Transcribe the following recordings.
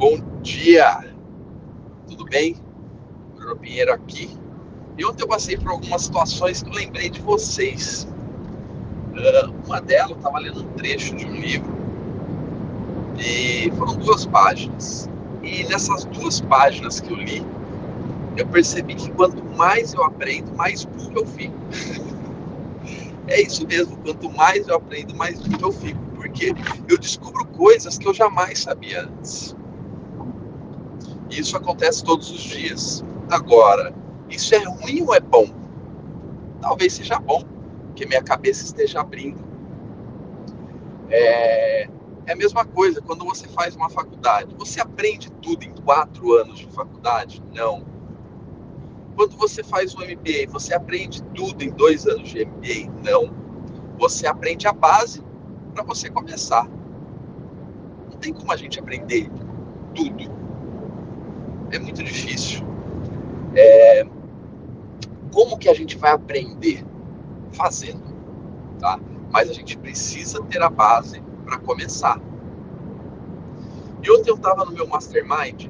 Bom dia, tudo bem? Bruno Pinheiro aqui. E ontem eu passei por algumas situações que eu lembrei de vocês. Uh, uma delas, eu estava lendo um trecho de um livro e foram duas páginas. E nessas duas páginas que eu li, eu percebi que quanto mais eu aprendo, mais burro eu fico. é isso mesmo, quanto mais eu aprendo, mais burro eu fico. Porque eu descubro coisas que eu jamais sabia antes. Isso acontece todos os dias. Agora, isso é ruim ou é bom? Talvez seja bom, que minha cabeça esteja abrindo. É, é a mesma coisa quando você faz uma faculdade. Você aprende tudo em quatro anos de faculdade? Não. Quando você faz um MBA, você aprende tudo em dois anos de MBA? Não. Você aprende a base para você começar. Não tem como a gente aprender tudo. É muito difícil. É... Como que a gente vai aprender? Fazendo, tá? Mas a gente precisa ter a base para começar. E ontem eu estava no meu mastermind,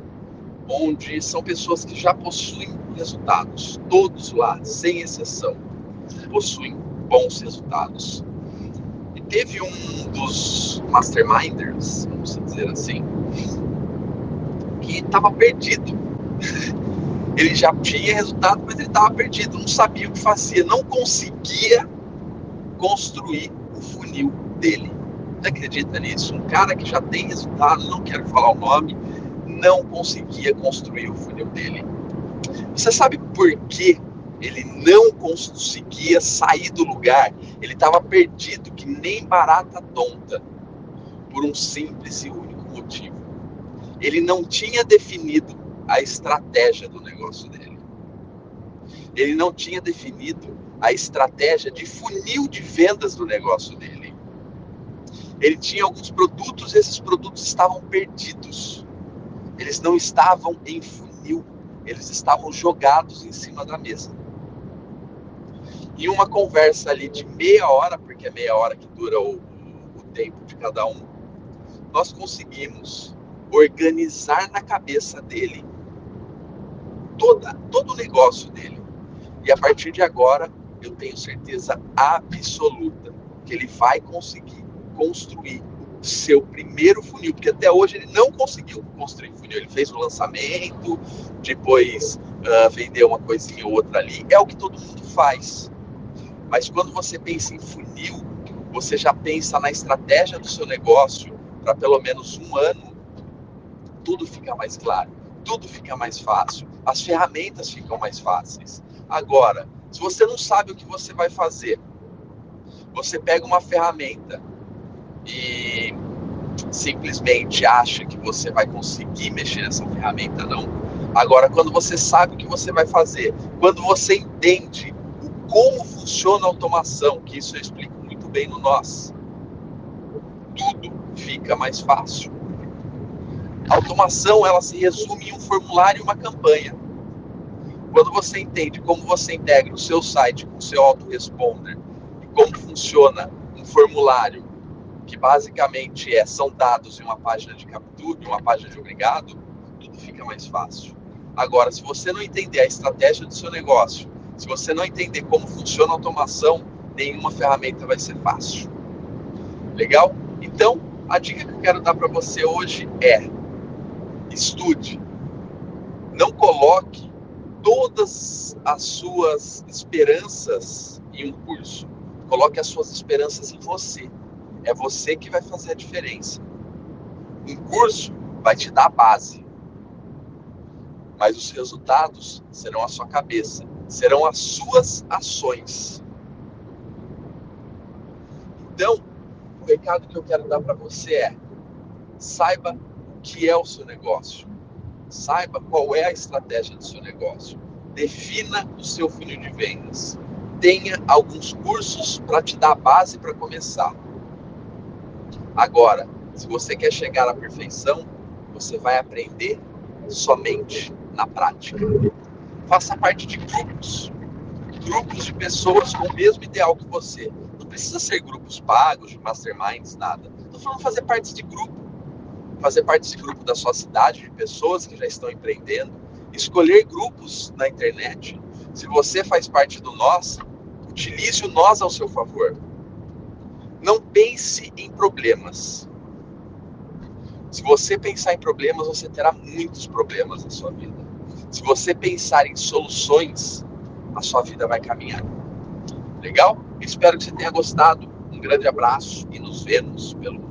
onde são pessoas que já possuem resultados, todos lá, sem exceção, possuem bons resultados. E teve um dos masterminders, vamos dizer assim, que estava perdido. Ele já tinha resultado, mas ele estava perdido, não sabia o que fazia, não conseguia construir o funil dele. Você acredita nisso? Um cara que já tem resultado, não quero falar o nome, não conseguia construir o funil dele. Você sabe por que ele não conseguia sair do lugar? Ele estava perdido, que nem barata tonta, por um simples e único motivo. Ele não tinha definido a estratégia do negócio dele. Ele não tinha definido a estratégia de funil de vendas do negócio dele. Ele tinha alguns produtos, esses produtos estavam perdidos. Eles não estavam em funil, eles estavam jogados em cima da mesa. E uma conversa ali de meia hora, porque é meia hora que dura o, o tempo de cada um, nós conseguimos organizar na cabeça dele toda, todo o negócio dele. E a partir de agora, eu tenho certeza absoluta que ele vai conseguir construir o seu primeiro funil, porque até hoje ele não conseguiu construir funil. Ele fez o lançamento, depois uh, vendeu uma coisinha ou outra ali. É o que todo mundo faz. Mas quando você pensa em funil, você já pensa na estratégia do seu negócio para pelo menos um ano, tudo fica mais claro, tudo fica mais fácil, as ferramentas ficam mais fáceis. Agora, se você não sabe o que você vai fazer, você pega uma ferramenta e simplesmente acha que você vai conseguir mexer nessa ferramenta, não. Agora, quando você sabe o que você vai fazer, quando você entende o como funciona a automação, que isso eu explico muito bem no Nós, tudo fica mais fácil. A automação, ela se resume em um formulário e uma campanha. Quando você entende como você integra o seu site com o seu autoresponder e como funciona um formulário que basicamente é, são dados em uma página de captura, em uma página de obrigado, tudo fica mais fácil. Agora, se você não entender a estratégia do seu negócio, se você não entender como funciona a automação, nenhuma ferramenta vai ser fácil. Legal? Então, a dica que eu quero dar para você hoje é: estude. Não coloque todas as suas esperanças em um curso. Coloque as suas esperanças em você. É você que vai fazer a diferença. Um curso vai te dar a base, mas os resultados serão a sua cabeça, serão as suas ações. Então, o recado que eu quero dar para você é: saiba que é o seu negócio, saiba qual é a estratégia do seu negócio, defina o seu funil de vendas, tenha alguns cursos para te dar a base para começar Agora, se você quer chegar à perfeição, você vai aprender somente na prática. Faça parte de grupos, grupos de pessoas com o mesmo ideal que você. Não precisa ser grupos pagos, de masterminds, nada. Estou falando fazer parte de grupo. Fazer parte desse grupo da sua cidade, de pessoas que já estão empreendendo, escolher grupos na internet. Se você faz parte do nós, utilize o nós ao seu favor. Não pense em problemas. Se você pensar em problemas, você terá muitos problemas na sua vida. Se você pensar em soluções, a sua vida vai caminhar. Legal? Espero que você tenha gostado. Um grande abraço e nos vemos pelo